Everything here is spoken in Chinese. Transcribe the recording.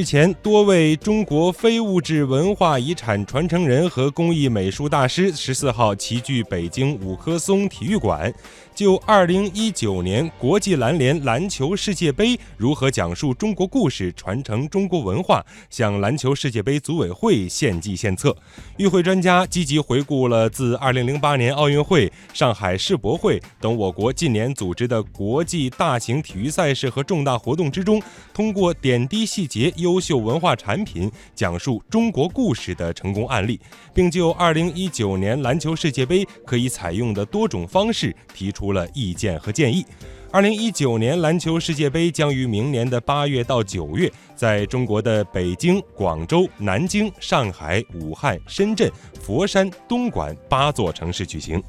日前，多位中国非物质文化遗产传承人和工艺美术大师十四号齐聚北京五棵松体育馆，就二零一九年国际篮联篮球世界杯如何讲述中国故事、传承中国文化，向篮球世界杯组委会献计献策。与会专家积极回顾了自二零零八年奥运会、上海世博会等我国近年组织的国际大型体育赛事和重大活动之中，通过点滴细节。优优秀文化产品讲述中国故事的成功案例，并就2019年篮球世界杯可以采用的多种方式提出了意见和建议。2019年篮球世界杯将于明年的八月到九月，在中国的北京、广州、南京、上海、武汉、深圳、佛山、东莞八座城市举行。